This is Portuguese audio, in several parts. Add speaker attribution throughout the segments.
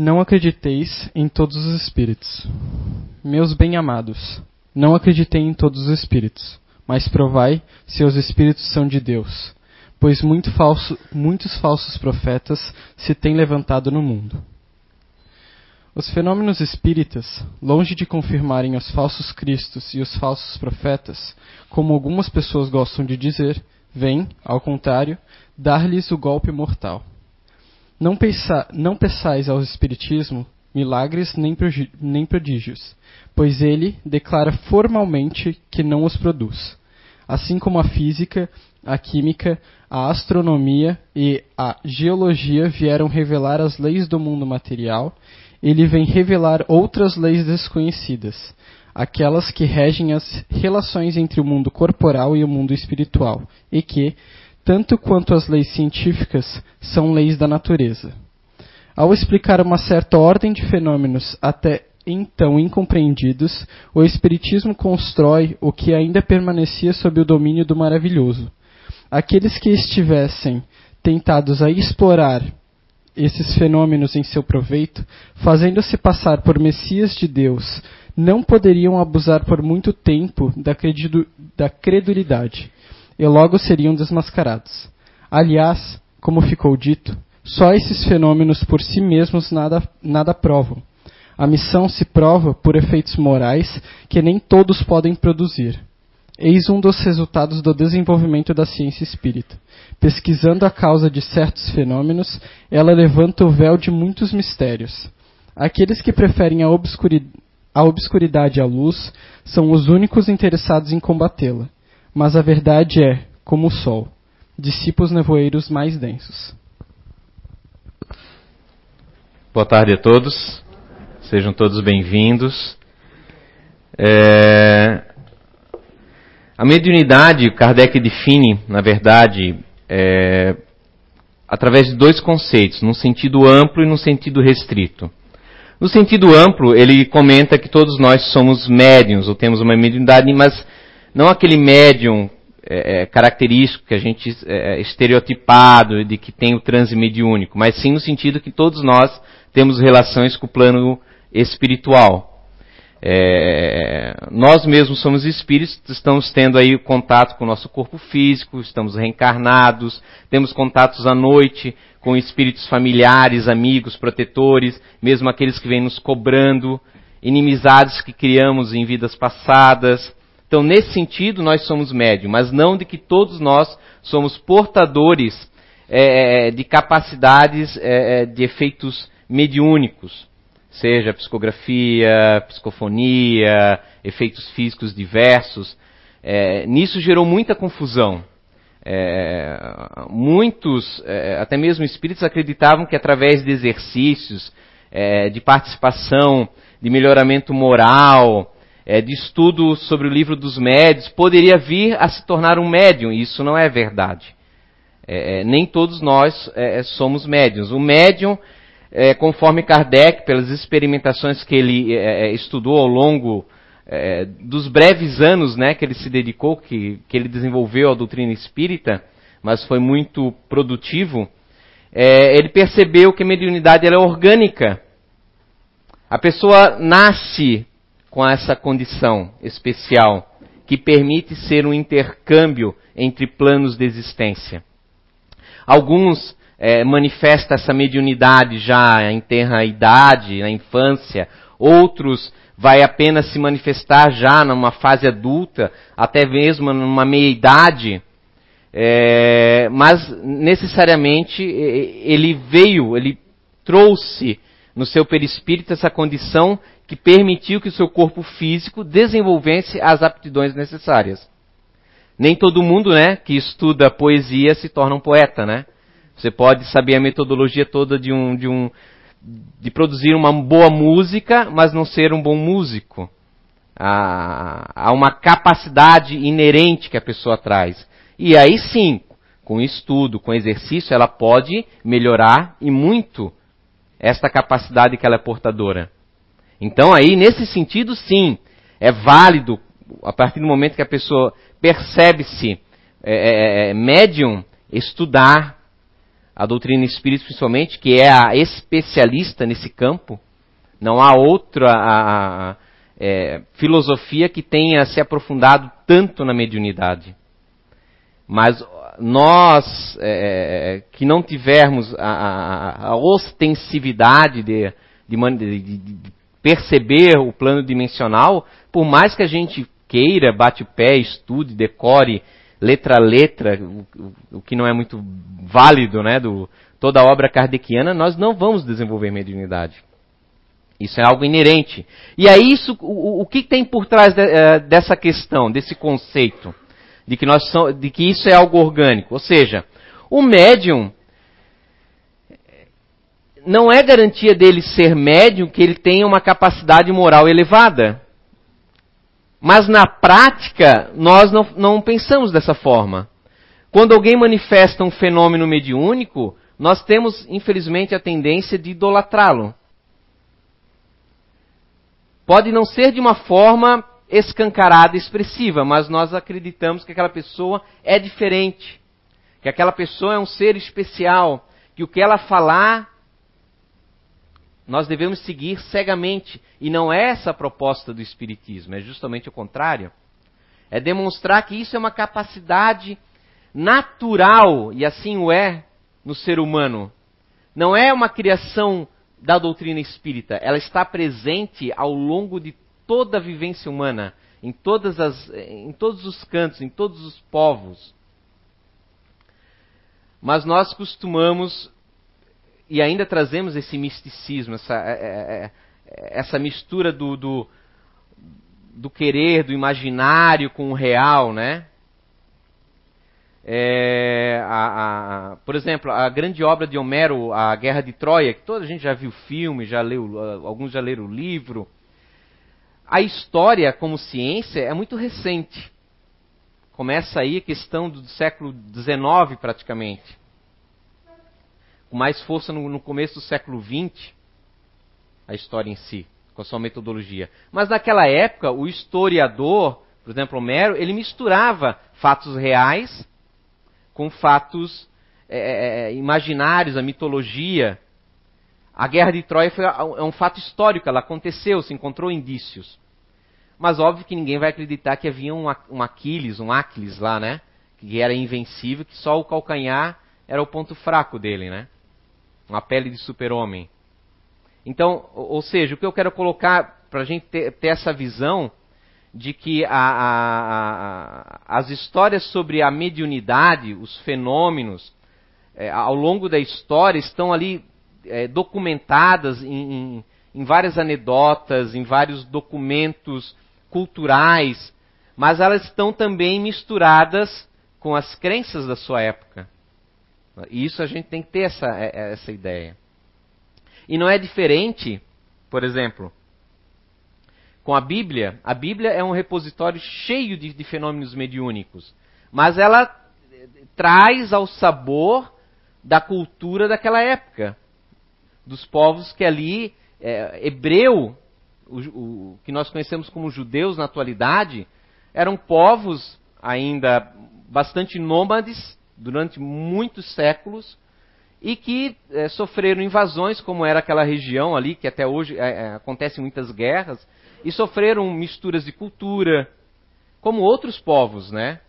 Speaker 1: Não acrediteis em todos os espíritos. Meus bem-amados, não acreditei em todos os espíritos, mas provai se os espíritos são de Deus, pois muito falso, muitos falsos profetas se têm levantado no mundo. Os fenômenos espíritas, longe de confirmarem os falsos cristos e os falsos profetas, como algumas pessoas gostam de dizer, vêm, ao contrário, dar-lhes o golpe mortal. Não, peça, não peçais ao Espiritismo milagres nem, nem prodígios, pois ele declara formalmente que não os produz. Assim como a física, a química, a astronomia e a geologia vieram revelar as leis do mundo material ele vem revelar outras leis desconhecidas, aquelas que regem as relações entre o mundo corporal e o mundo espiritual, e que, tanto quanto as leis científicas, são leis da natureza. Ao explicar uma certa ordem de fenômenos até então incompreendidos, o Espiritismo constrói o que ainda permanecia sob o domínio do maravilhoso. Aqueles que estivessem tentados a explorar esses fenômenos em seu proveito, fazendo-se passar por Messias de Deus, não poderiam abusar por muito tempo da, da credulidade, e logo seriam desmascarados. Aliás, como ficou dito, só esses fenômenos por si mesmos nada, nada provam. A missão se prova por efeitos morais que nem todos podem produzir. Eis um dos resultados do desenvolvimento da ciência espírita. Pesquisando a causa de certos fenômenos, ela levanta o véu de muitos mistérios. Aqueles que preferem a, a obscuridade à luz são os únicos interessados em combatê-la. Mas a verdade é, como o sol, dissipa os nevoeiros mais densos.
Speaker 2: Boa tarde a todos, sejam todos bem-vindos. É... A mediunidade, Kardec define, na verdade, é, através de dois conceitos, num sentido amplo e num sentido restrito. No sentido amplo, ele comenta que todos nós somos médiums, ou temos uma mediunidade, mas não aquele médium é, é característico que a gente é, é, estereotipado de que tem o transe mediúnico, mas sim no sentido que todos nós temos relações com o plano espiritual. É, nós mesmos somos espíritos, estamos tendo aí contato com o nosso corpo físico, estamos reencarnados, temos contatos à noite com espíritos familiares, amigos, protetores, mesmo aqueles que vêm nos cobrando, inimizades que criamos em vidas passadas. Então, nesse sentido, nós somos médium, mas não de que todos nós somos portadores é, de capacidades é, de efeitos mediúnicos seja psicografia, psicofonia, efeitos físicos diversos. É, nisso gerou muita confusão. É, muitos, é, até mesmo espíritos, acreditavam que através de exercícios, é, de participação, de melhoramento moral, é, de estudo sobre o livro dos médios, poderia vir a se tornar um médium. Isso não é verdade. É, nem todos nós somos médiums. O médium é, conforme Kardec, pelas experimentações que ele é, é, estudou ao longo é, dos breves anos né, que ele se dedicou, que, que ele desenvolveu a doutrina espírita, mas foi muito produtivo, é, ele percebeu que a mediunidade é orgânica. A pessoa nasce com essa condição especial que permite ser um intercâmbio entre planos de existência. Alguns é, manifesta essa mediunidade já em tenra idade, na infância, outros vai apenas se manifestar já numa fase adulta, até mesmo numa meia-idade, é, mas necessariamente ele veio, ele trouxe no seu perispírito essa condição que permitiu que o seu corpo físico desenvolvesse as aptidões necessárias. Nem todo mundo, né, que estuda poesia se torna um poeta, né? Você pode saber a metodologia toda de um, de um, de produzir uma boa música, mas não ser um bom músico. Há uma capacidade inerente que a pessoa traz. E aí sim, com estudo, com exercício, ela pode melhorar e muito esta capacidade que ela é portadora. Então aí, nesse sentido, sim, é válido, a partir do momento que a pessoa percebe-se é, é, é, médium, estudar, a doutrina espírita principalmente, que é a especialista nesse campo. Não há outra a, a, é, filosofia que tenha se aprofundado tanto na mediunidade. Mas nós é, que não tivermos a, a, a ostensividade de, de, de, de, perceber o plano dimensional, por mais que a gente queira, bate o pé, estude, decore letra a letra, o, o que não é muito válido, né, do toda a obra kardeciana, nós não vamos desenvolver mediunidade. Isso é algo inerente. E é isso, o, o que tem por trás de, uh, dessa questão, desse conceito, de que, nós de que isso é algo orgânico? Ou seja, o médium não é garantia dele ser médium que ele tenha uma capacidade moral elevada. Mas na prática, nós não, não pensamos dessa forma. Quando alguém manifesta um fenômeno mediúnico, nós temos, infelizmente, a tendência de idolatrá-lo. Pode não ser de uma forma escancarada expressiva, mas nós acreditamos que aquela pessoa é diferente, que aquela pessoa é um ser especial, que o que ela falar nós devemos seguir cegamente. E não é essa a proposta do Espiritismo, é justamente o contrário. É demonstrar que isso é uma capacidade natural, e assim o é no ser humano. Não é uma criação da doutrina espírita, ela está presente ao longo de toda a vivência humana, em, todas as, em todos os cantos, em todos os povos. Mas nós costumamos e ainda trazemos esse misticismo, essa, é, é, é, essa mistura do, do, do, querer, do imaginário com o real, né? É, a, a, por exemplo, a grande obra de Homero, A Guerra de Troia, que toda a gente já viu filme, já leu, alguns já leram o livro. A história como ciência é muito recente. Começa aí a questão do século XIX praticamente com mais força no, no começo do século XX, a história em si, com a sua metodologia. Mas naquela época, o historiador, por exemplo, Homero, ele misturava fatos reais com fatos é, é, é imaginários, a mitologia. A guerra de Troia foi, é um fato histórico, ela aconteceu, se encontrou indícios. Mas óbvio que ninguém vai acreditar que havia um, um Aquiles, um Aquiles lá, né? Que era invencível, que só o calcanhar era o ponto fraco dele, né? Uma pele de super-homem. Então, ou seja, o que eu quero colocar para a gente ter, ter, essa visão de que a, a, a, as histórias sobre a mediunidade, os fenômenos, é, ao longo da história estão ali é, documentadas em, em, em várias anedotas, em vários documentos culturais, mas elas estão também misturadas com as crenças da sua época. E isso a gente tem que ter essa, é, é, essa ideia. E não é diferente, por exemplo, com a Bíblia. A Bíblia é um repositório cheio de, de fenômenos mediúnicos. Mas ela eh, traz ao sabor da cultura daquela época. Dos povos que ali, é, hebreu, o, o, que nós conhecemos como judeus na atualidade, eram povos ainda bastante nômades, durante muitos séculos e que é, sofreram invasões, como era aquela região ali, que até hoje é, é, acontecem muitas guerras, e sofreram misturas de cultura, como outros povos, né?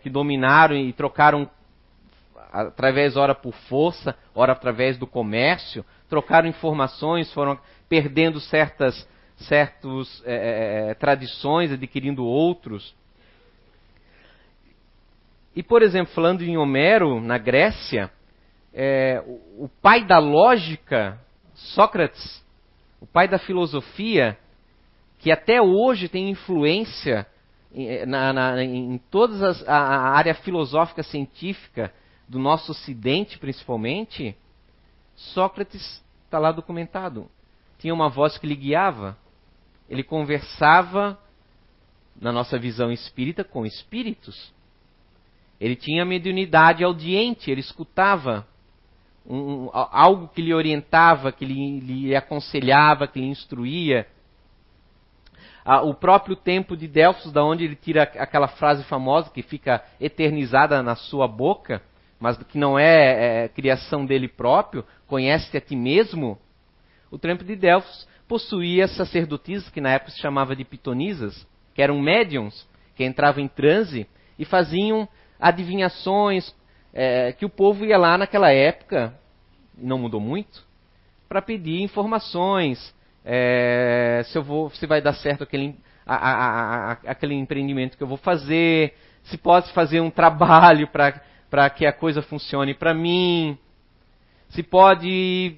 Speaker 2: que dominaram e trocaram através, ora por força, ora através do comércio, trocaram informações, foram perdendo certas certos tradições, adquirindo outros. E, por exemplo, falando em Homero, na Grécia, é, o, pai da lógica, Sócrates, o pai da filosofia, que até hoje tem influência em, na, na, em toda a, área filosófica científica do nosso Ocidente, principalmente, Sócrates está lá documentado. Tinha uma voz que lhe guiava. Ele conversava, na nossa visão espírita, com espíritos. Ele tinha mediunidade audiente, ele escutava um, algo que lhe orientava, que lhe, lhe aconselhava, que lhe instruía. Ah, o próprio tempo de Delfos, da onde ele tira aquela frase famosa que fica eternizada na sua boca, mas que não é, é criação dele próprio, conhece a ti mesmo, o templo de Delfos possuía sacerdotisas, que na época se chamava de pitonisas, que eram médiums, que entravam em transe e faziam adivinhações, é, que o povo ia lá naquela época, não mudou muito, para pedir informações, é, se, eu vou, se vai dar certo aquele, a, a, a, aquele empreendimento que eu vou fazer, se pode fazer um trabalho para que a coisa funcione para mim, se pode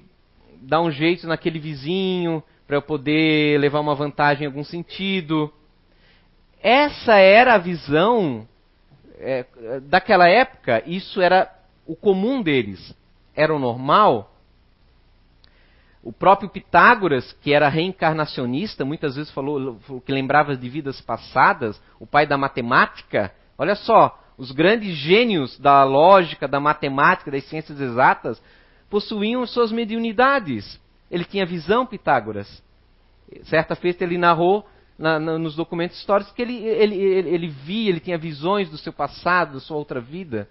Speaker 2: dar um jeito naquele vizinho para eu poder levar uma vantagem em algum sentido. Essa era a visão é, daquela época, isso era o comum deles, era o normal. O próprio Pitágoras, que era reencarnacionista, muitas vezes falou que lembrava de vidas passadas, o pai da matemática. Olha só, os grandes gênios da lógica, da matemática, das ciências exatas, possuíam suas mediunidades. Ele tinha visão, Pitágoras. Certa feita ele narrou na, na, nos documentos históricos que ele, ele, ele, ele via, ele tinha visões do seu passado, da sua outra vida.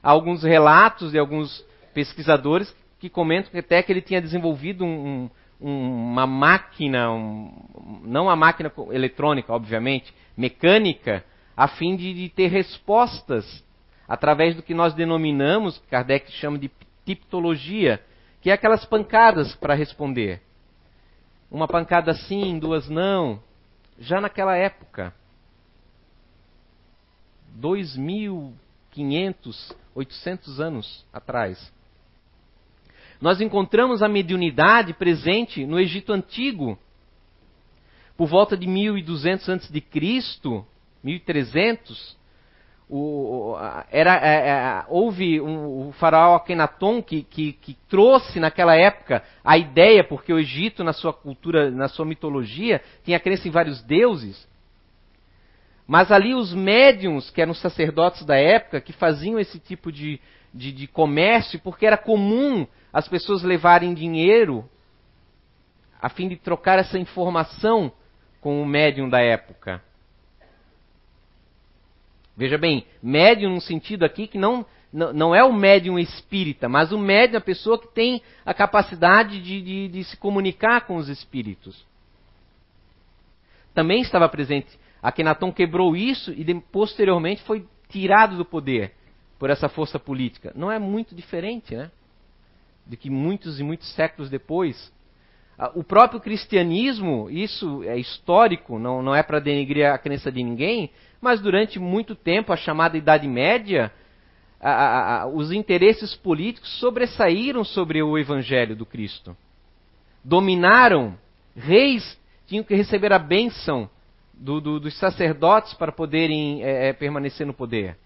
Speaker 2: Há alguns relatos de alguns pesquisadores que comentam que até que ele tinha desenvolvido um, um, uma máquina, um, não a máquina eletrônica, obviamente, mecânica, a fim de, de, ter respostas através do que nós denominamos, Kardec chama de tipologia, que é aquelas pancadas para responder. Uma pancada sim, duas não. Já naquela época. 2.500, 800 anos atrás. Nós encontramos a mediunidade presente no Egito Antigo. Por volta de 1200 a.C., 1300, o, era, é, é, houve um, o faraó Akhenaton que, que, que, trouxe naquela época a ideia, porque o Egito, na sua cultura, na sua mitologia, tinha crença em vários deuses. Mas ali os médiums, que eram sacerdotes da época, que faziam esse tipo de, de, de comércio, porque era comum as pessoas levarem dinheiro a fim de trocar essa informação com o médium da época. Veja bem, médium num sentido aqui que não, não, é o médium espírita, mas o médium é a pessoa que tem a capacidade de, de, de se comunicar com os espíritos. Também estava presente. Akenaton quebrou isso e posteriormente foi tirado do poder por essa força política. Não é muito diferente, né? de que muitos e muitos séculos depois, o próprio cristianismo, isso é histórico, não, não é para denegrir a crença de ninguém, mas durante muito tempo, a chamada Idade Média, a, a, os interesses políticos sobressaíram sobre o evangelho do Cristo. Dominaram, reis tinham que receber a bênção do, do, dos sacerdotes para poderem é, permanecer no poder.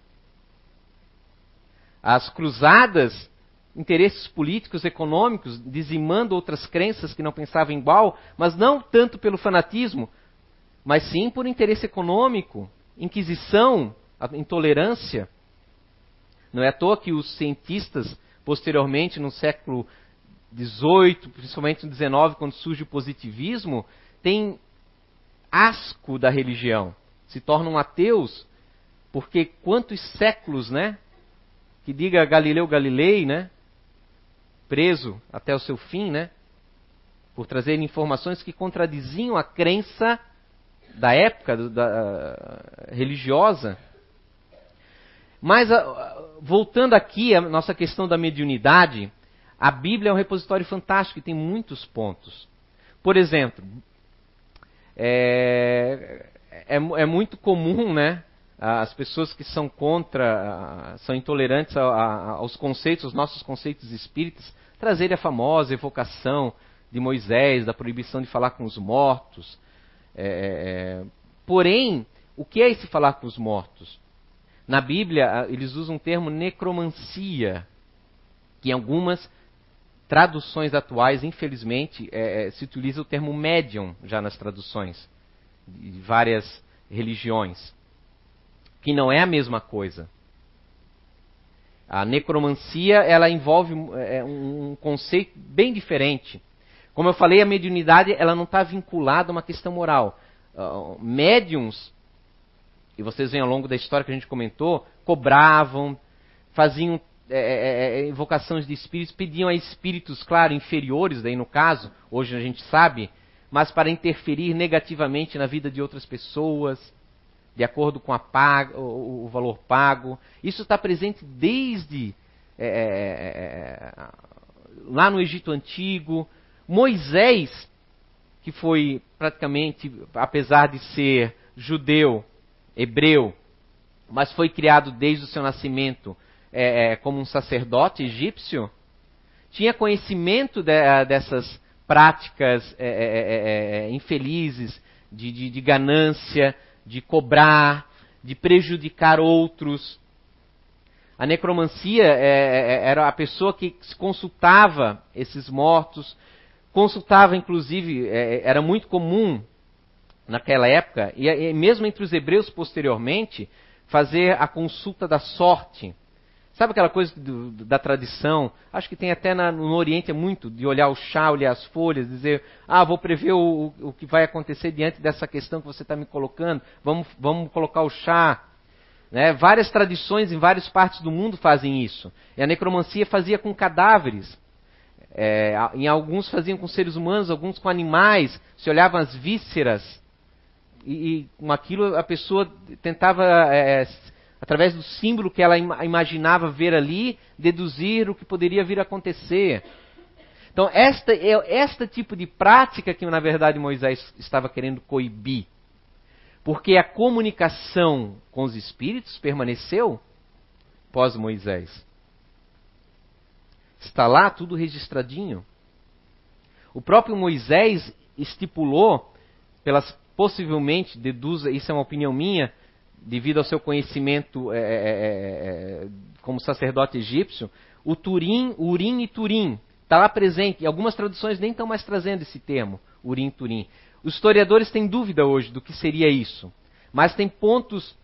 Speaker 2: As cruzadas interesses políticos, econômicos, dizimando outras crenças que não pensavam igual, mas não tanto pelo fanatismo, mas sim por interesse econômico, inquisição, intolerância. Não é à toa que os cientistas, posteriormente, no século XVIII, principalmente no XIX, quando surge o positivismo, têm asco da religião, se tornam ateus, porque quantos séculos, né? Que diga Galileu Galilei, né? Preso até o seu fim, né? Por trazer informações que contradiziam a crença da época da, religiosa. Mas, voltando aqui à nossa questão da mediunidade, a Bíblia é um repositório fantástico e tem muitos pontos. Por exemplo, é, é, é muito comum, né? As pessoas que são contra, são intolerantes aos conceitos, aos nossos conceitos espíritas, trazerem a famosa evocação de Moisés, da proibição de falar com os mortos. É, é, é, porém, o que é esse falar com os mortos? Na Bíblia, eles usam o termo necromancia, que em algumas traduções atuais, infelizmente, é, é, se utiliza o termo médium já nas traduções de várias religiões que não é a mesma coisa. A necromancia ela envolve é, um conceito bem diferente. Como eu falei, a mediunidade ela não está vinculada a uma questão moral. Uh, médiums, e vocês veem ao longo da história que a gente comentou, cobravam, faziam é, é, é, invocações de espíritos, pediam a espíritos, claro, inferiores, daí no caso, hoje a gente sabe, mas para interferir negativamente na vida de outras pessoas, de acordo com o, o, valor pago. Isso está presente desde é, é, é, lá no Egito Antigo. Moisés, que foi praticamente, apesar de ser judeu, hebreu, mas foi criado desde o seu nascimento é, é, como um sacerdote egípcio, tinha conhecimento de, dessas práticas é, é, é, infelizes de, de, de ganância, de cobrar, de prejudicar outros. A necromancia era a pessoa que consultava esses mortos, consultava inclusive, era muito comum naquela época, e mesmo entre os hebreus posteriormente, fazer a consulta da sorte. Sabe aquela coisa do, da tradição? Acho que tem até na, no Oriente é muito de olhar o chá, olhar as folhas, dizer, ah, vou prever o, o que vai acontecer diante dessa questão que você está me colocando, vamos, vamos colocar o chá. Né? Várias tradições em várias partes do mundo fazem isso. E a necromancia fazia com cadáveres. É, em alguns faziam com seres humanos, alguns com animais, se olhavam as vísceras e, e com aquilo a pessoa tentava, é, através do símbolo que ela imaginava ver ali, deduzir o que poderia vir a acontecer. Então, esta é esta tipo de prática que, na verdade, Moisés estava querendo coibir. Porque a comunicação com os espíritos permaneceu pós-Moisés. Está lá tudo registradinho. O próprio Moisés estipulou, pelas possivelmente deduza, isso é uma opinião minha, devido ao seu conhecimento é é, é, é, é, como sacerdote egípcio, o Turim, Urim e Turim, está lá presente. E algumas traduções nem estão mais trazendo esse termo, Urim e Turim. Os historiadores têm dúvida hoje do que seria isso. Mas tem pontos,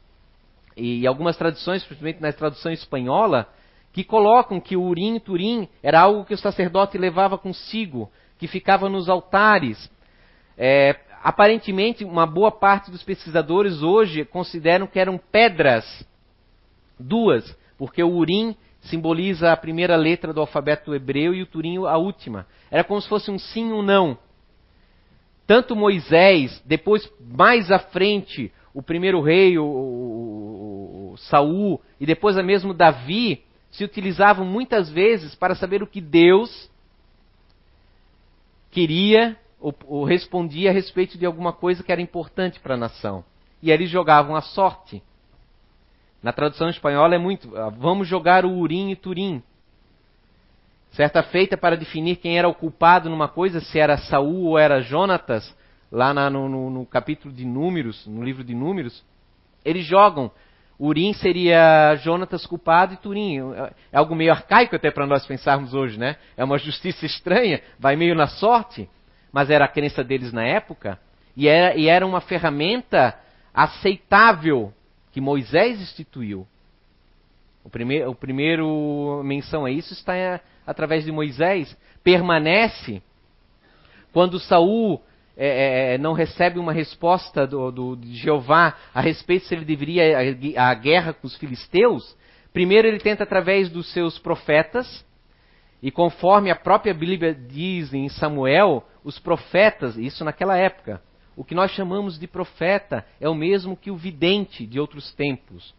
Speaker 2: e algumas traduções, principalmente na tradução espanhola, que colocam que o Urim e Turim era algo que o sacerdote levava consigo, que ficava nos altares. É, aparentemente, uma boa parte dos pesquisadores hoje consideram que eram pedras, duas, porque o Urim simboliza a primeira letra do alfabeto hebreu e o Turim a última. Era como se fosse um sim ou um não. Tanto Moisés, depois mais à frente, o primeiro rei, o, o, o Saul, e depois mesmo Davi, se utilizavam muitas vezes para saber o que Deus queria ou, ou respondia a respeito de alguma coisa que era importante para a nação. E eles jogavam a sorte. Na tradução espanhola é muito, ah, vamos jogar o Urim e Turim. Certa feita para definir quem era o culpado numa coisa, se era Saul ou era Jonatas, lá na, no, no, no capítulo de Números, no livro de Números, eles jogam Urim seria Jonatas culpado e Turim. É algo meio arcaico até para nós pensarmos hoje, né? É uma justiça estranha, vai meio na sorte mas era a crença deles na época, e era, e era uma ferramenta aceitável que Moisés instituiu. O primeiro, o primeiro menção a isso está é, através de Moisés. Permanece quando Saul é, é, não recebe uma resposta do, do, de Jeová a respeito se ele deveria a, a guerra com os filisteus. Primeiro ele tenta através dos seus profetas, e conforme a própria Bíblia diz em Samuel, os profetas, isso naquela época, o que nós chamamos de profeta é o mesmo que o vidente de outros tempos.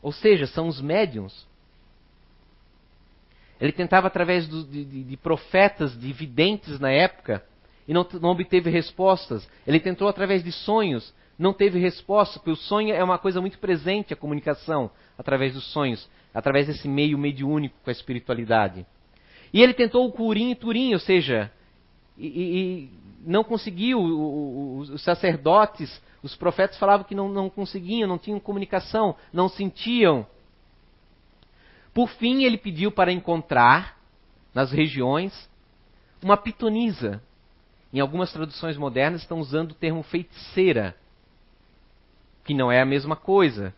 Speaker 2: Ou seja, são os médiums. Ele tentava, através do, de, de, profetas, de videntes na época, e não, não obteve respostas. Ele tentou através de sonhos, não teve resposta, porque o sonho é uma coisa muito presente, a comunicação através dos sonhos, através desse meio mediúnico com a espiritualidade. E ele tentou o Curim e Turim, ou seja, e, e não conseguiu. Os sacerdotes, os profetas falavam que não, não conseguiam, não tinham comunicação, não sentiam. Por fim, ele pediu para encontrar nas regiões uma pitonisa. Em algumas traduções modernas estão usando o termo feiticeira, que não é a mesma coisa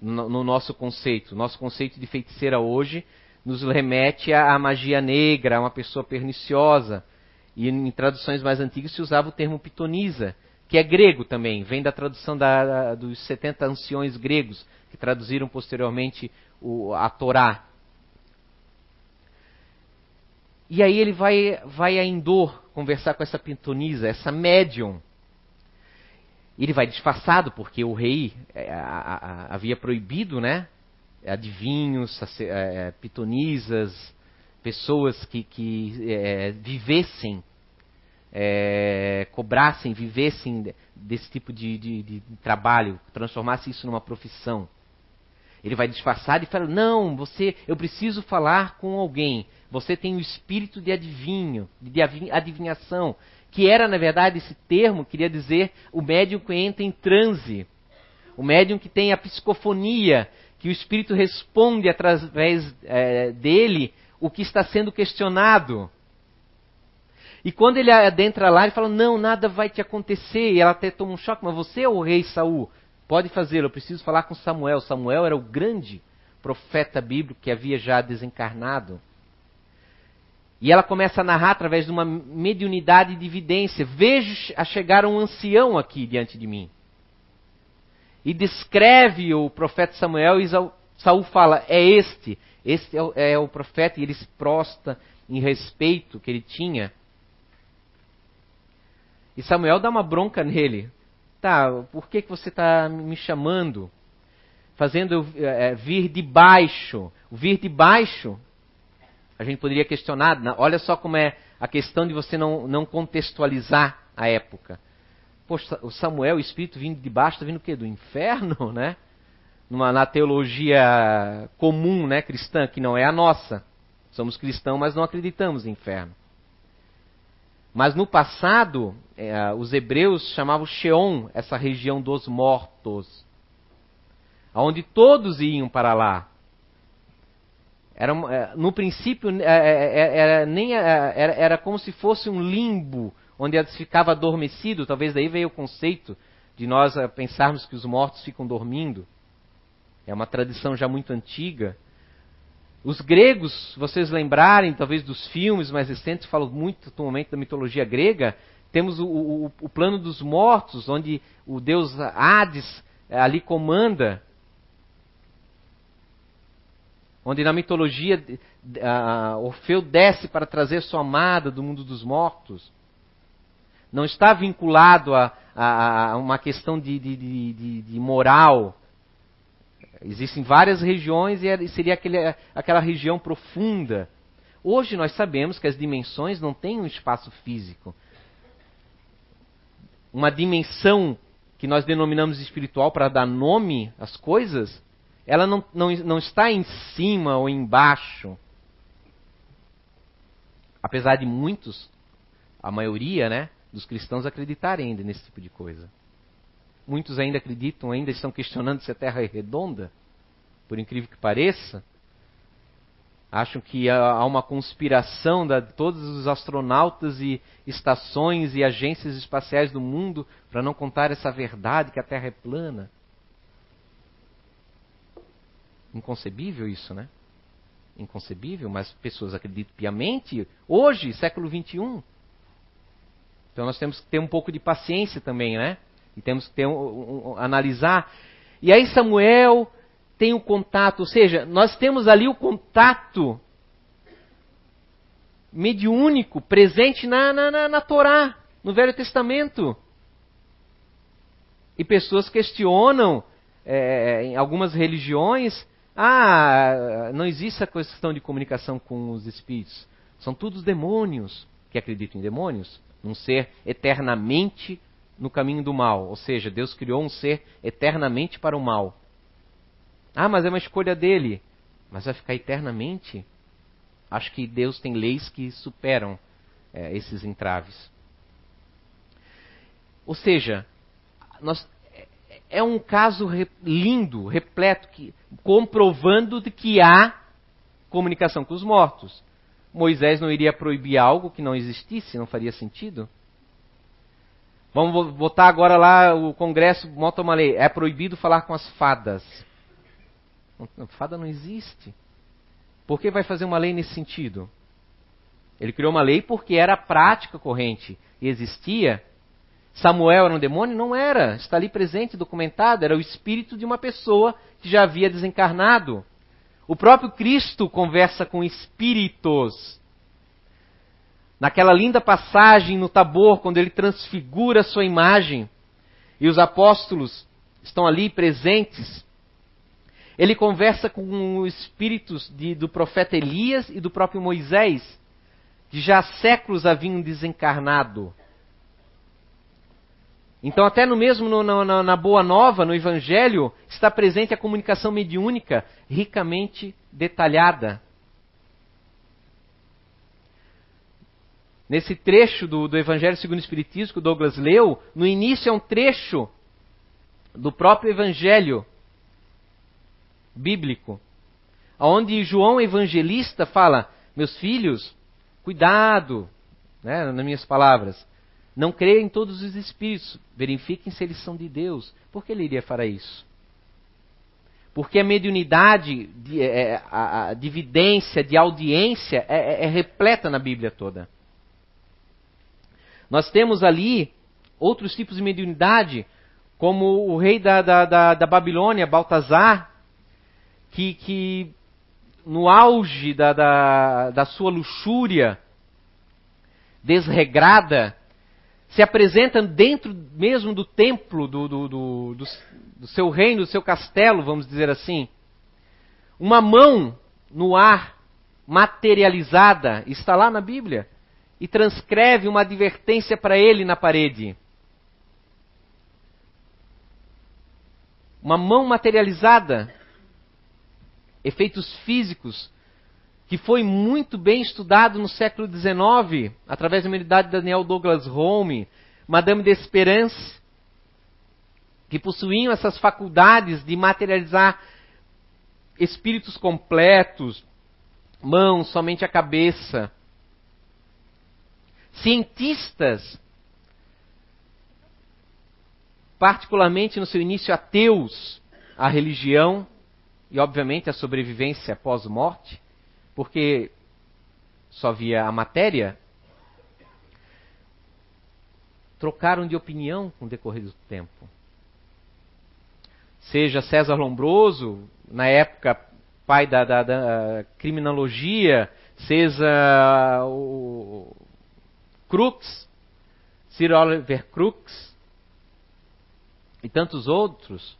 Speaker 2: no, no nosso conceito. Nosso conceito de feiticeira hoje nos remete à magia negra, a uma pessoa perniciosa. E em traduções mais antigas se usava o termo pitonisa, que é grego também, vem da tradução da, dos 70 anciões gregos, que traduziram posteriormente o, a Torá. E aí ele vai, vai a Endor conversar com essa pintonisa, essa médium. Ele vai disfarçado, porque o rei é, a, a, havia proibido, né? Adivinhos, é, pitonisas, pessoas que, que é, vivessem, é, cobrassem, vivessem desse tipo de, de, de trabalho, transformassem isso numa profissão. Ele vai disfarçado e fala: Não, você, eu preciso falar com alguém. Você tem o espírito de adivinho, de adivinhação, que era, na verdade, esse termo queria dizer o médium que entra em transe. O médium que tem a psicofonia, que o espírito responde através é, dele o que está sendo questionado. E quando ele adentra lá, ele fala: Não, nada vai te acontecer. E ela até toma um choque, mas você é o rei Saul. Pode fazê-lo, eu preciso falar com Samuel. Samuel era o grande profeta bíblico que havia já desencarnado. E ela começa a narrar através de uma mediunidade de evidência. Vejo a chegar um ancião aqui diante de mim. E descreve o profeta Samuel e Saul fala: É este, este é o, é profeta, e ele se prosta em respeito que ele tinha. E Samuel dá uma bronca nele tá, por que, que você está me chamando? Fazendo eu é, vir de baixo. Vir de baixo, a gente poderia questionar, olha só como é a questão de você não, não contextualizar a época. Poxa, o Samuel, o espírito vindo de baixo, está vindo o quê? Do inferno, né? Numa, na teologia comum, né, cristã, que não é a nossa. Somos cristãos, mas não acreditamos em inferno. Mas no passado, é, os hebreus chamavam Sheon, essa região dos mortos, onde todos iam para lá. Era, é, no princípio, é, é, era, nem, era, era como se fosse um limbo, onde eles ficava adormecido. Talvez daí veio o conceito de nós pensarmos que os mortos ficam dormindo. É uma tradição já muito antiga. Os gregos, vocês lembrarem, talvez dos filmes mais recentes, falam muito atualmente da mitologia grega, temos o, o, o, plano dos mortos, onde o deus Hades ali comanda. Onde na mitologia uh, Orfeu desce para trazer sua amada do mundo dos mortos. Não está vinculado a, a, a uma questão de, de, de, de moral, Existem várias regiões e seria aquele, aquela região profunda. Hoje nós sabemos que as dimensões não têm um espaço físico. Uma dimensão que nós denominamos espiritual para dar nome às coisas, ela não, não, não está em cima ou embaixo. Apesar de muitos, a maioria né, dos cristãos acreditarem ainda nesse tipo de coisa. Muitos ainda acreditam, ainda estão questionando se a Terra é redonda, por incrível que pareça. Acham que há uma conspiração de todos os astronautas e estações e agências espaciais do mundo para não contar essa verdade que a Terra é plana. Inconcebível isso, né? Inconcebível, mas pessoas acreditam piamente hoje, século 21. Então nós temos que ter um pouco de paciência também, né? E temos que ter um, um, analisar. E aí Samuel tem o contato, ou seja, nós temos ali o contato mediúnico presente na, na, na, na Torá, no Velho Testamento. E pessoas questionam é, em algumas religiões, ah, não existe a questão de comunicação com os espíritos. São todos demônios que acreditam em demônios, num ser eternamente no caminho do mal. Ou seja, Deus criou um ser eternamente para o mal. Ah, mas é uma escolha dele. Mas vai ficar eternamente? Acho que Deus tem leis que superam é, esses entraves. Ou seja, nós, é um caso re, lindo, repleto, que, comprovando de que há comunicação com os mortos. Moisés não iria proibir algo que não existisse, não faria sentido. Vamos botar agora lá, o Congresso bota uma lei. É proibido falar com as fadas. Fada não existe. Por que vai fazer uma lei nesse sentido? Ele criou uma lei porque era prática corrente e existia. Samuel era um demônio? Não era. Está ali presente, documentado. Era o espírito de uma pessoa que já havia desencarnado. O próprio Cristo conversa com espíritos. Naquela linda passagem no Tabor, quando ele transfigura sua imagem, e os apóstolos estão ali presentes, ele conversa com os espíritos de, do profeta Elias e do próprio Moisés, que já há séculos haviam desencarnado. Então, até no mesmo no, no, na Boa Nova, no Evangelho, está presente a comunicação mediúnica ricamente detalhada. Nesse trecho do, do Evangelho segundo o Espiritismo que Douglas leu, no início é um trecho do próprio Evangelho bíblico, onde João Evangelista fala: Meus filhos, cuidado, né, nas minhas palavras, não creia em todos os espíritos, verifiquem se eles são de Deus. Por que ele iria fazer isso? Porque a mediunidade, de, é, a, a dividência, de audiência é, é, é repleta na Bíblia toda. Nós temos ali outros tipos de mediunidade, como o rei da, da, da, da Babilônia, Baltazar, que, que no auge da, da, da sua luxúria desregrada, se apresenta dentro mesmo do templo do, do, do, do seu reino, do seu castelo, vamos dizer assim. Uma mão no ar, materializada, está lá na Bíblia, e transcreve uma advertência para ele na parede. Uma mão materializada, efeitos físicos, que foi muito bem estudado no século XIX, através da humanidade de Daniel Douglas Home, Madame d'Esperance, que possuíam essas faculdades de materializar espíritos completos, mãos, somente a cabeça. Cientistas, particularmente no seu início ateus, a religião e, obviamente, a sobrevivência pós-morte, porque só via a matéria, trocaram de opinião com o decorrer do tempo. Seja César Lombroso, na época pai da, da, da criminologia, seja o Crookes, Sir Oliver Crookes e tantos outros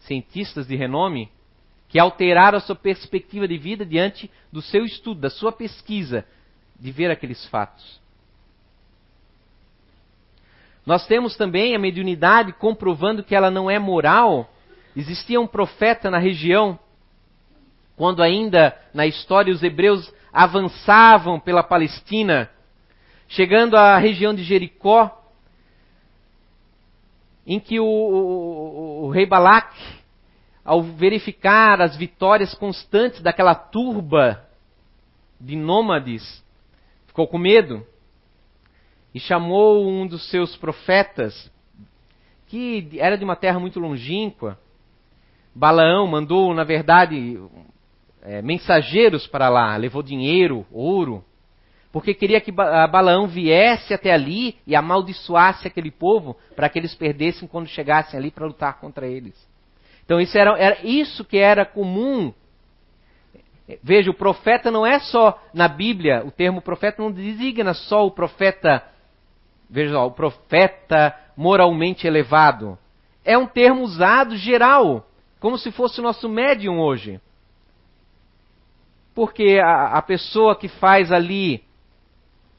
Speaker 2: cientistas de renome, que alteraram a sua perspectiva de vida diante do seu estudo, da sua pesquisa, de ver aqueles fatos. Nós temos também a mediunidade comprovando que ela não é moral. Existia um profeta na região, quando ainda na história os hebreus avançavam pela Palestina, chegando à região de Jericó, em que o, o, o rei Balac ao verificar as vitórias constantes daquela turba de nômades, ficou com medo e chamou um dos seus profetas, que era de uma terra muito longínqua. Balaão mandou, na verdade, é, mensageiros para lá, levou dinheiro, ouro, porque queria que Balaão viesse até ali e amaldiçoasse aquele povo para que eles perdessem quando chegassem ali para lutar contra eles. Então isso era, era isso que era comum. Veja, o profeta não é só na Bíblia, o termo profeta não designa só o profeta, veja só, o profeta moralmente elevado. É um termo usado geral, como se fosse o nosso médium hoje. Porque a, a pessoa que faz ali,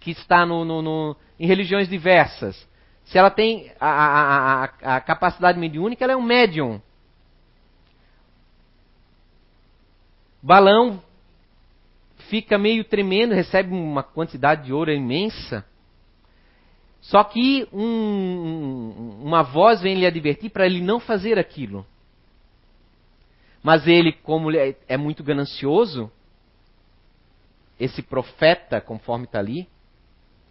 Speaker 2: que está no, no, no, em religiões diversas, se ela tem a, a, a capacidade mediúnica, ela é um médium. Balão fica meio tremendo, recebe uma quantidade de ouro imensa. Só que um, uma voz vem lhe advertir para ele não fazer aquilo. Mas ele, como é muito ganancioso, esse profeta, conforme está ali,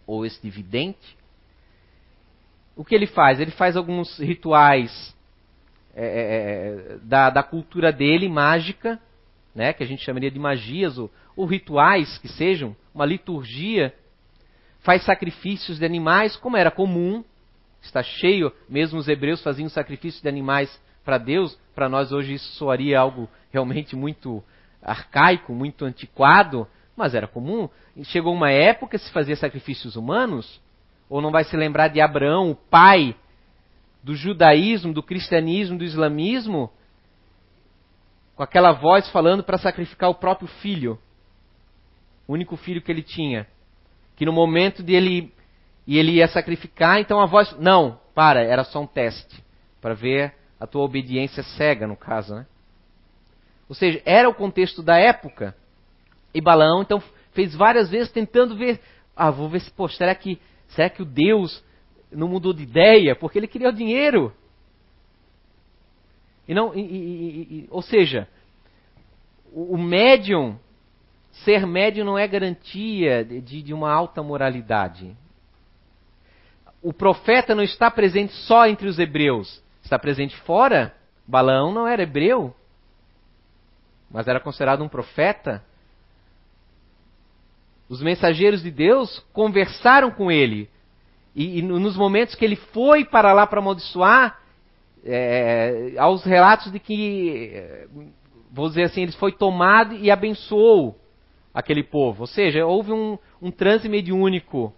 Speaker 2: ou esse dividente, o que ele faz? Ele faz alguns rituais é, é, é da, da cultura dele, mágica, né, que a gente chamaria de magias ou, ou rituais que sejam, uma liturgia, faz sacrifícios de animais, como era comum, está cheio, mesmo os hebreus faziam sacrifícios de animais para Deus, para nós hoje isso soaria algo realmente muito arcaico, muito antiquado, mas era comum. Chegou uma época que se fazia sacrifícios humanos, ou não vai se lembrar de Abraão, o pai do judaísmo, do cristianismo, do islamismo, com aquela voz falando para sacrificar o próprio filho, o único filho que ele tinha, que no momento de ele e ele ia sacrificar, então a voz, não, para, era só um teste para ver a tua obediência cega no caso, né? Ou seja, era o contexto da época. E Balaão então fez várias vezes tentando ver, ah, vou ver se, pô, será que será que o Deus não mudou de ideia porque ele queria o dinheiro? E não, e, e, e, ou seja, o, o médium, ser médium não é garantia de, de uma alta moralidade. O profeta não está presente só entre os hebreus, está presente fora. Balaão não era hebreu, mas era considerado um profeta. Os mensageiros de Deus conversaram com ele. E, e nos momentos que ele foi para lá para amaldiçoar, é, aos relatos de que, vou dizer assim, ele foi tomado e abençoou aquele povo. Ou seja, houve um, um transe mediúnico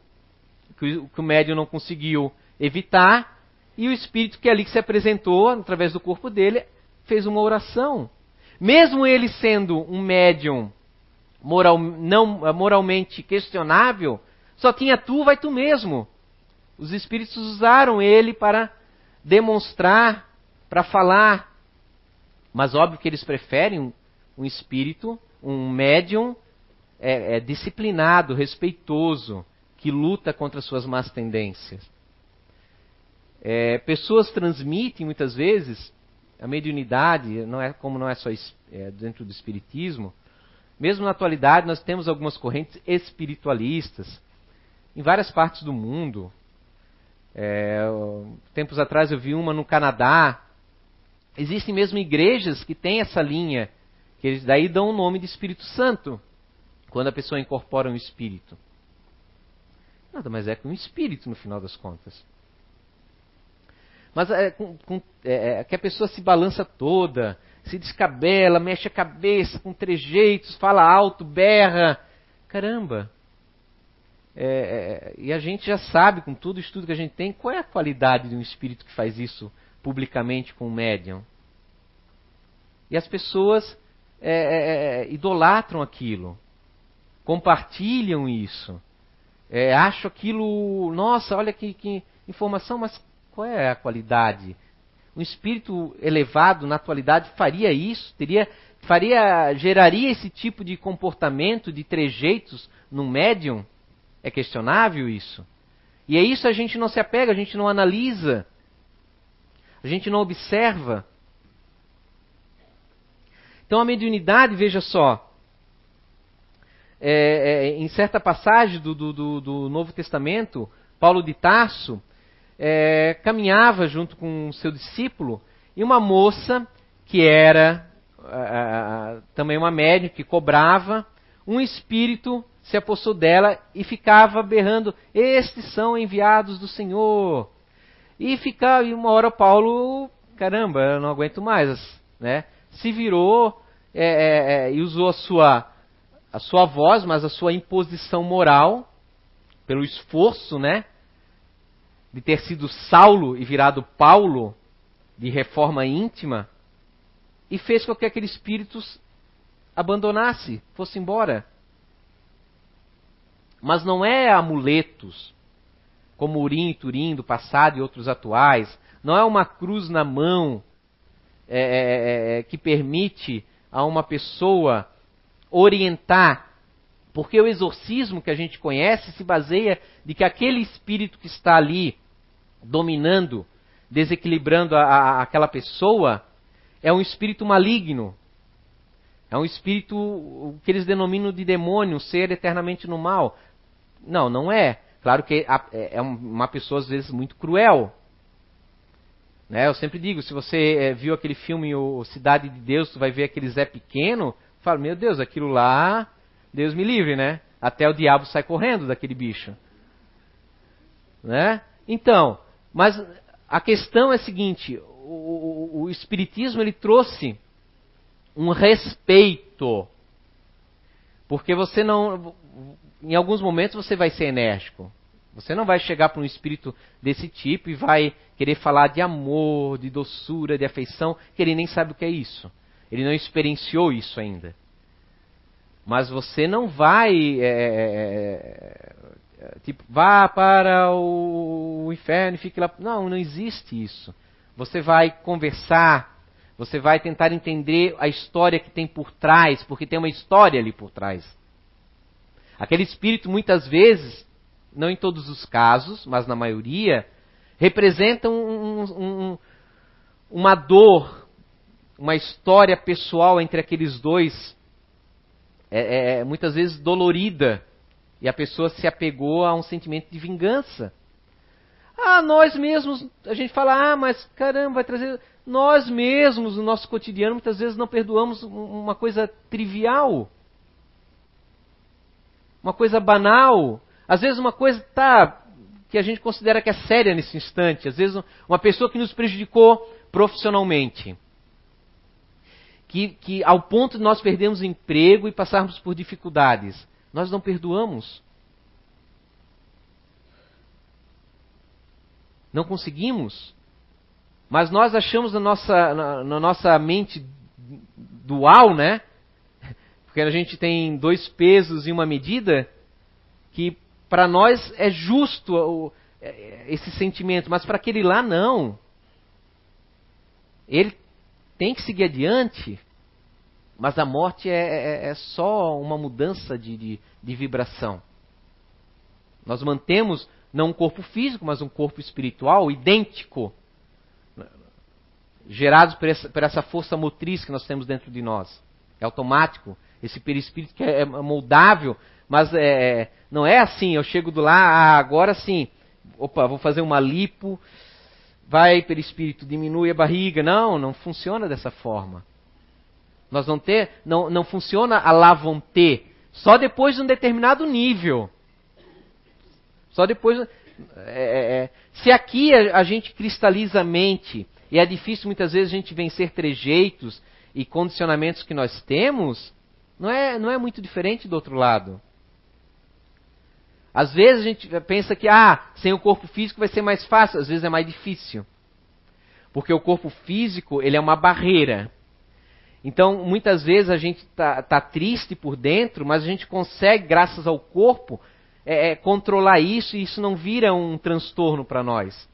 Speaker 2: que, que o médium não conseguiu evitar, e o espírito que ali que se apresentou, através do corpo dele, fez uma oração. Mesmo ele sendo um médium moral, não, moralmente questionável, só tinha tu, vai tu mesmo. Os espíritos usaram ele para demonstrar, para falar. Mas óbvio que eles preferem um, espírito, um médium é, é, disciplinado, respeitoso, que luta contra suas más tendências. É, pessoas transmitem muitas vezes a mediunidade, não é como não é só é, dentro do espiritismo. Mesmo na atualidade nós temos algumas correntes espiritualistas em várias partes do mundo. É, tempos atrás eu vi uma no Canadá. Existem mesmo igrejas que têm essa linha, que eles daí dão o nome de Espírito Santo, quando a pessoa incorpora um espírito. Nada mais é que um espírito no final das contas. Mas é, com, com, é, é, que a pessoa se balança toda, se descabela, mexe a cabeça com trejeitos, fala alto, berra. Caramba! É, é, e a gente já sabe, com todo o estudo que a gente tem, qual é a qualidade de um espírito que faz isso publicamente com um médium. E as pessoas é, idolatram aquilo, compartilham isso, acham aquilo, nossa, olha que, que informação, mas qual é a qualidade? Um espírito elevado na atualidade faria isso? Teria, faria, geraria esse tipo de comportamento, de trejeitos num médium? É questionável isso. E é isso a gente não se apega, a gente não analisa, a gente não observa. Então a mediunidade, veja só, é, é, em certa passagem do, do, do, Novo Testamento, Paulo de Tarso, é, caminhava junto com seu discípulo e uma moça que era também uma médium que cobrava, um espírito se apossou dela e ficava berrando: Estes são enviados do Senhor. E ficava, e uma hora Paulo, caramba, eu não aguento mais, né? Se virou é, é, é, e usou a sua, a sua voz, mas a sua imposição moral, pelo esforço, né? de ter sido Saulo e virado Paulo, de reforma íntima, e fez com que aquele espírito abandonasse, fosse embora. Mas não é amuletos, como Urim e Turim do passado e outros atuais, não é uma cruz na mão é, é, é, é que permite a uma pessoa orientar porque o exorcismo que a gente conhece se baseia de que aquele espírito que está ali dominando, desequilibrando a, a, aquela pessoa, é um espírito maligno. É um espírito que eles denominam de demônio, um ser eternamente no mal. Não, não é. Claro que é, é uma pessoa às vezes muito cruel. Né? Eu sempre digo, se você é, viu aquele filme o Cidade de Deus, tu vai ver aquele Zé pequeno, fala, meu Deus, aquilo lá Deus me livre, né? Até o diabo sai correndo daquele bicho. Né? Então, mas a questão é a seguinte: o, o, o Espiritismo ele trouxe um respeito. Porque você não. Em alguns momentos você vai ser enérgico. Você não vai chegar para um espírito desse tipo e vai querer falar de amor, de doçura, de afeição, que ele nem sabe o que é isso. Ele não experienciou isso ainda. Mas você não vai. É, tipo, vá para o inferno e fique lá. Não, não existe isso. Você vai conversar, você vai tentar entender a história que tem por trás, porque tem uma história ali por trás. Aquele espírito, muitas vezes, não em todos os casos, mas na maioria, representa um, um, uma dor, uma história pessoal entre aqueles dois, é, é, é, muitas vezes dolorida, e a pessoa se apegou a um sentimento de vingança. Ah, nós mesmos, a gente fala, ah, mas caramba, vai trazer. Nós mesmos, no nosso cotidiano, muitas vezes não perdoamos uma coisa trivial, uma coisa banal. Às vezes uma coisa tá que a gente considera que é séria nesse instante. Às vezes uma pessoa que nos prejudicou profissionalmente. Que, que ao ponto de nós perdermos emprego e passarmos por dificuldades, nós não perdoamos. Não conseguimos. Mas nós achamos na nossa, na, na nossa mente dual, né? Porque a gente tem dois pesos e uma medida, que para nós é justo é, esse sentimento, mas para aquele lá não. Ele tem que seguir adiante, mas a morte é, é, é só uma mudança de, de, de vibração. Nós mantemos não um corpo físico, mas um corpo espiritual idêntico, gerados por essa, por essa força motriz que nós temos dentro de nós. É automático. Esse perispírito que é moldável, mas é, não é assim. Eu chego do lá, ah, agora sim, opa, vou fazer uma lipo, vai perispírito, diminui a barriga. Não, não funciona dessa forma. Nós não ter, não, não funciona a lavonte, só depois de um determinado nível. Só depois. É, é, é, se aqui a, a, gente cristaliza a mente, e é difícil muitas vezes a gente vencer trejeitos e condicionamentos que nós temos, não é, não é muito diferente do outro lado. Às vezes a gente pensa que, ah, sem o corpo físico vai ser mais fácil, às vezes é mais difícil. Porque o corpo físico, ele é uma barreira. Então, muitas vezes a gente está tá triste por dentro, mas a gente consegue, graças ao corpo, é, é, controlar isso e isso não vira um transtorno para nós.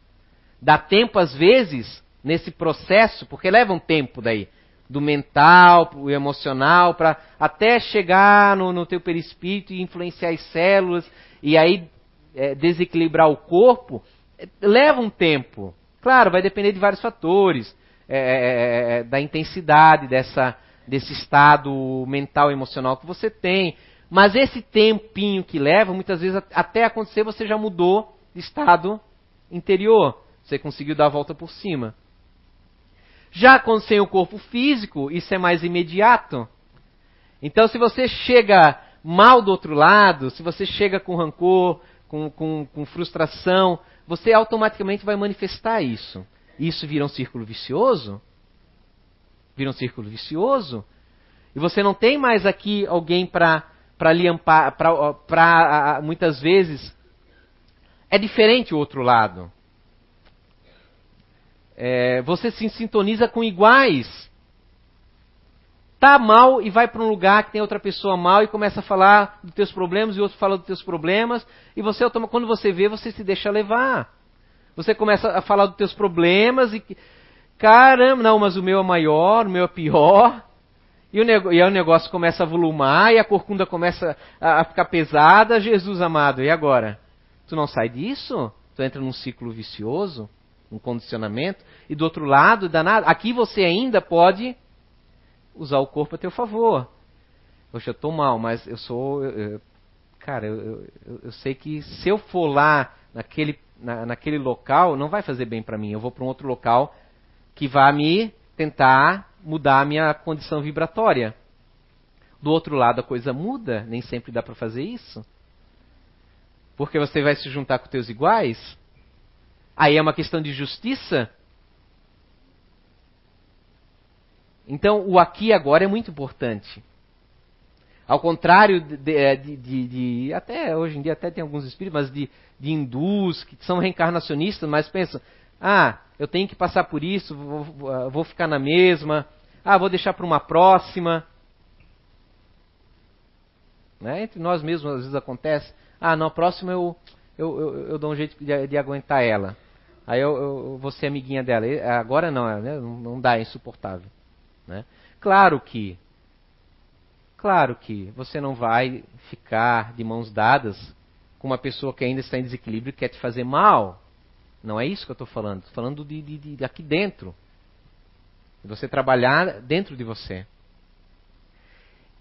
Speaker 2: Dá tempo, às vezes, nesse processo, porque leva um tempo daí, do mental, o emocional, para até chegar no, no teu perispírito e influenciar as células e aí é, desequilibrar o corpo, é, leva um tempo. Claro, vai depender de vários fatores, é, é, é, da intensidade dessa, desse estado mental e emocional que você tem, mas esse tempinho que leva, muitas vezes até acontecer, você já mudou de estado interior. Você conseguiu dar a volta por cima. Já quando sem o corpo físico, isso é mais imediato. Então, se você chega mal do outro lado, se você chega com rancor, com, com, com frustração, você automaticamente vai manifestar isso. Isso vira um círculo vicioso. Vira um círculo vicioso. E você não tem mais aqui alguém para lhe amparar, para muitas vezes é diferente o outro lado. É, você se sintoniza com iguais. Tá mal e vai para um lugar que tem outra pessoa mal e começa a falar dos teus problemas e outro fala dos teus problemas e você quando você vê você se deixa levar. Você começa a falar dos teus problemas e caramba, não, mas o meu é maior, o meu é pior. E o, e aí o negócio começa a volumar e a corcunda começa a, a ficar pesada. Jesus amado, e agora? Tu não sai disso? Tu entra num ciclo vicioso, um condicionamento. E do outro lado, danado, aqui você ainda pode usar o corpo a teu favor. Poxa, eu estou mal, mas eu sou. Eu, eu, cara, eu, eu, sei que se eu for lá naquele, na, naquele local, não vai fazer bem para mim. Eu vou para um outro local que vai me tentar mudar a minha condição vibratória. Do outro lado, a coisa muda, nem sempre dá para fazer isso. porque você vai se juntar com teus iguais? Aí é uma questão de justiça? Então, o aqui e agora é muito importante. Ao contrário de, é, de, de, de, até hoje em dia até tem alguns espíritos, mas de, de hindus que são reencarnacionistas, mas pensam, ah, eu tenho que passar por isso, vou, vou ficar na mesma, ah, vou deixar para uma próxima. Né? Entre nós mesmos às vezes acontece, ah, na próxima eu, eu, eu, eu dou um jeito de, de aguentar ela. Aí eu, eu, vou ser amiguinha dela. Agora não, né? não dá, é insuportável. Né? Claro que Claro que você não vai ficar de mãos dadas com uma pessoa que ainda está em desequilíbrio e quer te fazer mal. Não é isso que eu estou falando. Estou falando de, de, de aqui dentro. De você trabalhar dentro de você.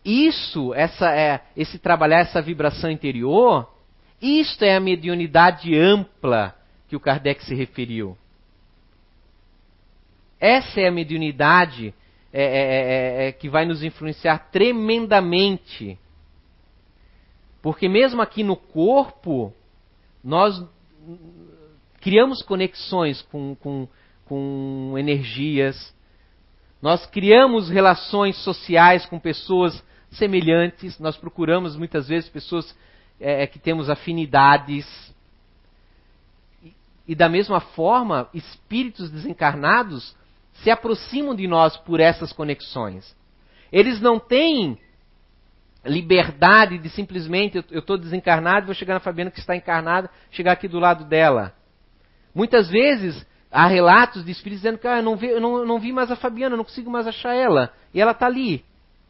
Speaker 2: Isso, essa é, esse trabalhar essa vibração interior, isto é a mediunidade ampla que o Kardec se referiu. Essa é a mediunidade é é, é, é, é, que vai nos influenciar tremendamente. Porque mesmo aqui no corpo, nós criamos conexões com, com, com energias, nós criamos relações sociais com pessoas semelhantes, nós procuramos muitas vezes pessoas é, que temos afinidades. E, da mesma forma, espíritos desencarnados se aproximam de nós por essas conexões. Eles não têm liberdade de simplesmente, eu estou desencarnado, vou chegar na Fabiana que está encarnada, chegar aqui do lado dela. Muitas vezes há relatos de espíritos dizendo que ah, eu, não vi, eu não, não vi mais a Fabiana, não consigo mais achar ela. E ela está ali,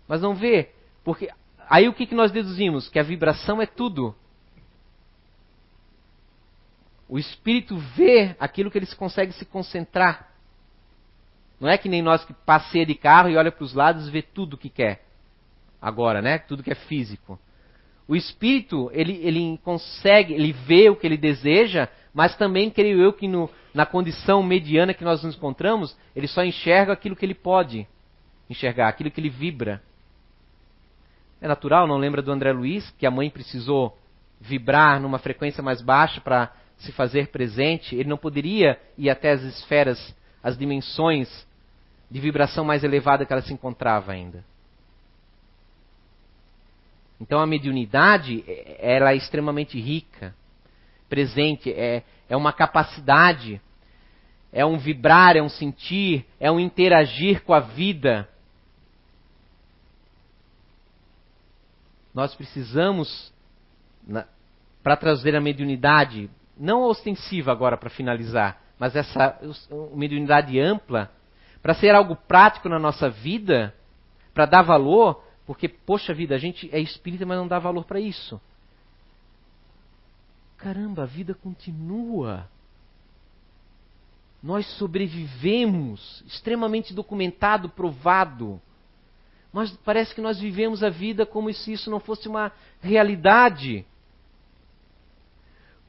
Speaker 2: mas não vê. Porque aí o que, que nós deduzimos? Que a vibração é tudo. O espírito vê aquilo que ele consegue se concentrar. Não é que nem nós que passeia de carro e olha para os lados e vê tudo que quer. Agora, né? Tudo que é físico. O espírito, ele, ele consegue, ele vê o que ele deseja, mas também creio eu que no, na condição mediana que nós nos encontramos, ele só enxerga aquilo que ele pode enxergar, aquilo que ele vibra. É natural, não lembra do André Luiz, que a mãe precisou vibrar numa frequência mais baixa para se fazer presente? Ele não poderia ir até as esferas as dimensões de vibração mais elevada que ela se encontrava ainda. Então a mediunidade ela é extremamente rica, presente, é, é uma capacidade, é um vibrar, é um sentir, é um interagir com a vida. Nós precisamos, para trazer a mediunidade, não ostensiva agora para finalizar, mas essa mediunidade ampla, para ser algo prático na nossa vida, para dar valor, porque, poxa vida, a gente é espírita, mas não dá valor para isso. Caramba, a vida continua. Nós sobrevivemos, extremamente documentado, provado. Mas parece que nós vivemos a vida como se isso não fosse uma realidade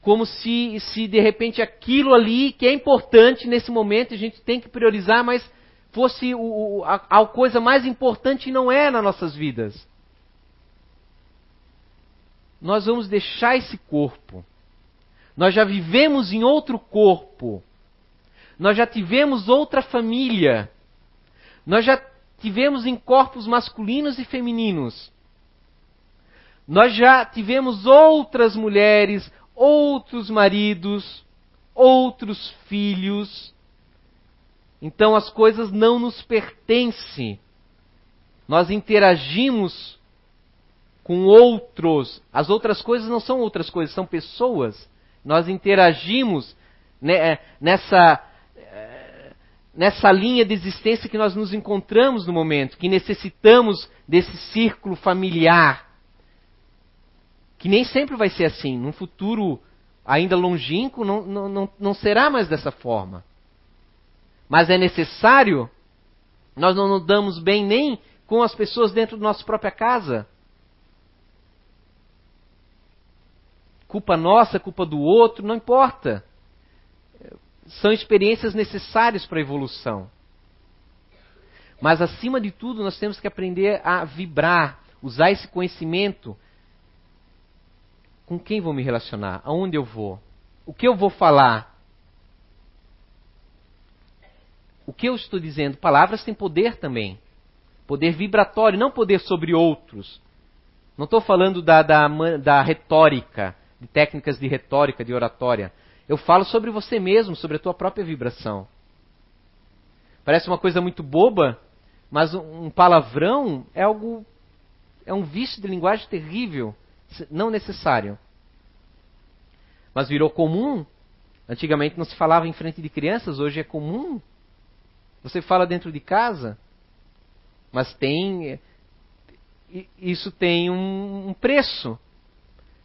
Speaker 2: como se, se de repente aquilo ali que é importante nesse momento a gente tem que priorizar, mas fosse o, a, a coisa mais importante e não é nas nossas vidas. Nós vamos deixar esse corpo. Nós já vivemos em outro corpo. Nós já tivemos outra família. Nós já tivemos em corpos masculinos e femininos. Nós já tivemos outras mulheres, outros maridos, outros filhos. Então as coisas não nos pertencem. Nós interagimos com outros. As outras coisas não são outras coisas, são pessoas. Nós interagimos né, nessa, nessa linha de existência que nós nos encontramos no momento, que necessitamos desse círculo familiar que nem sempre vai ser assim. Num futuro ainda longínquo, não, não, não, não será mais dessa forma. Mas é necessário, nós não nos damos bem nem com as pessoas dentro da nossa própria casa. Culpa nossa, culpa do outro, não importa. São experiências necessárias para a evolução. Mas acima de tudo, nós temos que aprender a vibrar, usar esse conhecimento com quem vou me relacionar? Aonde eu vou? O que eu vou falar? O que eu estou dizendo? Palavras têm poder também. Poder vibratório, não poder sobre outros. Não estou falando da, da, da retórica, de técnicas de retórica, de oratória. Eu falo sobre você mesmo, sobre a tua própria vibração. Parece uma coisa muito boba, mas um palavrão é algo. é um vício de linguagem terrível, não necessário. Mas virou comum. Antigamente não se falava em frente de crianças, hoje é comum. Você fala dentro de casa, mas tem. Isso tem um, preço.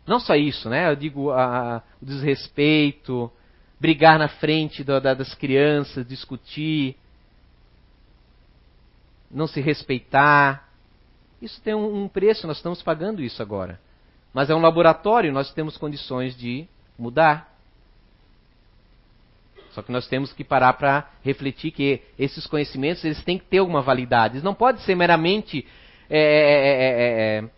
Speaker 2: Não só isso, né? Eu digo a, o desrespeito, brigar na frente da, das crianças, discutir não se respeitar. Isso tem um, preço, nós estamos pagando isso agora. Mas é um laboratório, nós temos condições de mudar. Só que nós temos que parar para refletir que esses conhecimentos eles têm que ter alguma validade. Eles não pode ser meramente é é, é, é, é,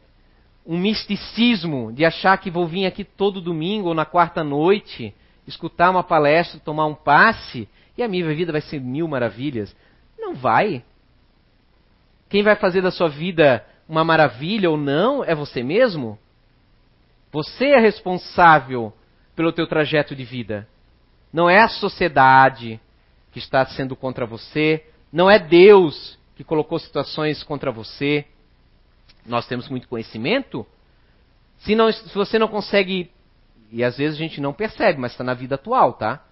Speaker 2: um misticismo de achar que vou vir aqui todo domingo ou na quarta noite, escutar uma palestra, tomar um passe e a minha vida vai ser mil maravilhas. Não vai. Quem vai fazer da sua vida uma maravilha ou não é você mesmo. Você é responsável pelo teu trajeto de vida. Não é a sociedade que está sendo contra você, não é Deus que colocou situações contra você. Nós temos muito conhecimento. Se, não, se você não consegue, e às vezes a gente não percebe, mas está na vida atual, tá?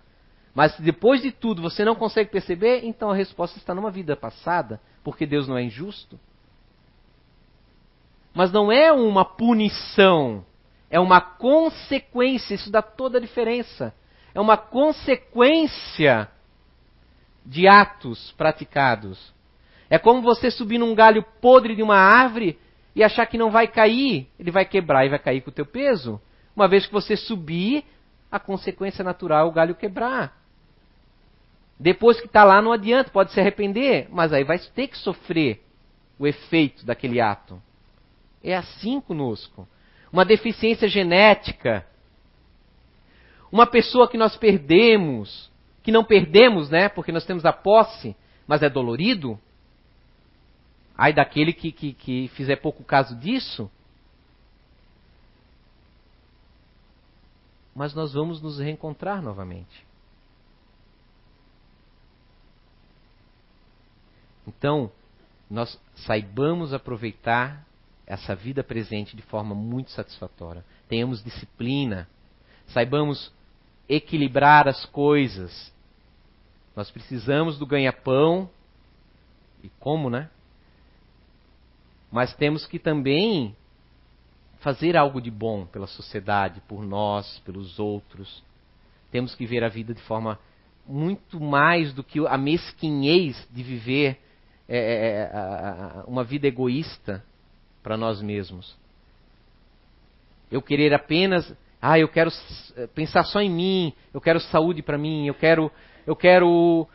Speaker 2: Mas depois de tudo você não consegue perceber, então a resposta está numa vida passada, porque Deus não é injusto. Mas não é uma punição, é uma consequência, isso dá toda a diferença. É uma consequência de atos praticados. É como você subir num galho podre de uma árvore e achar que não vai cair, ele vai quebrar e vai cair com o teu peso. Uma vez que você subir, a consequência natural é o galho quebrar. Depois que está lá, não adianta, pode se arrepender, mas aí vai ter que sofrer o efeito daquele ato. É assim conosco. Uma deficiência genética. Uma pessoa que nós perdemos, que não perdemos, né? Porque nós temos a posse, mas é dolorido. Ai daquele que, que, que fizer pouco caso disso. Mas nós vamos nos reencontrar novamente. Então, nós saibamos aproveitar essa vida presente de forma muito satisfatória. Tenhamos disciplina, saibamos equilibrar as coisas. Nós precisamos do ganha-pão, e como, né? Mas temos que também fazer algo de bom pela sociedade, por nós, pelos outros. Temos que ver a vida de forma muito mais do que a mesquinhez de viver é, é, é uma vida egoísta para nós mesmos. Eu querer apenas, ah, eu quero pensar só em mim, eu quero saúde para mim, eu quero, eu quero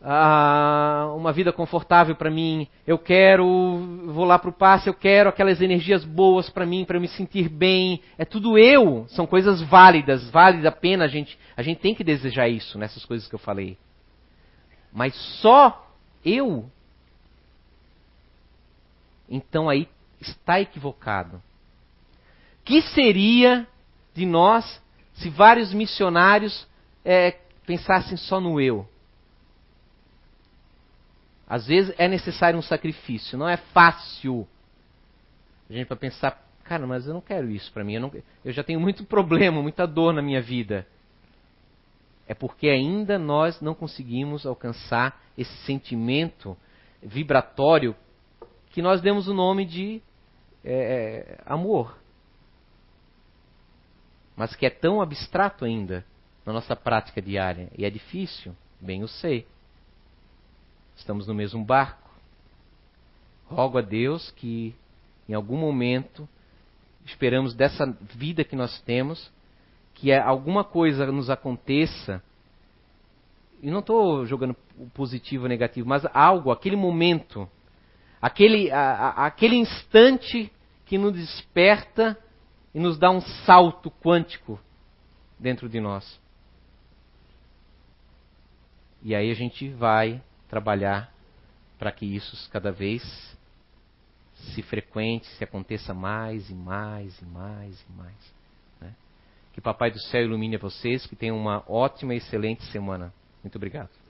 Speaker 2: ah, uma vida confortável para mim, eu quero, vou lá para o passe, eu quero aquelas energias boas para mim, para me sentir bem. É tudo eu, são coisas válidas, vale a pena a gente, a gente tem que desejar isso nessas coisas que eu falei. Mas só eu então aí está equivocado. Que seria de nós se vários missionários é, pensassem só no eu? Às vezes é necessário um sacrifício, não é fácil. A gente para pensar, cara, mas eu não quero isso para mim, eu, não, eu já tenho muito problema, muita dor na minha vida. É porque ainda nós não conseguimos alcançar esse sentimento vibratório que nós demos o nome de é, amor. Mas que é tão abstrato ainda na nossa prática diária. E é difícil, bem eu sei. Estamos no mesmo barco. Rogo a Deus que em algum momento esperamos dessa vida que nós temos que alguma coisa nos aconteça. E não estou jogando positivo ou negativo, mas algo, aquele momento aquele, a, a, aquele instante que nos desperta e nos dá um salto quântico dentro de nós. E aí a gente vai trabalhar para que isso cada vez se frequente, se aconteça mais e mais e mais e mais. Né? Que Papai do Céu ilumine vocês, que tenham uma ótima e excelente semana. Muito obrigado.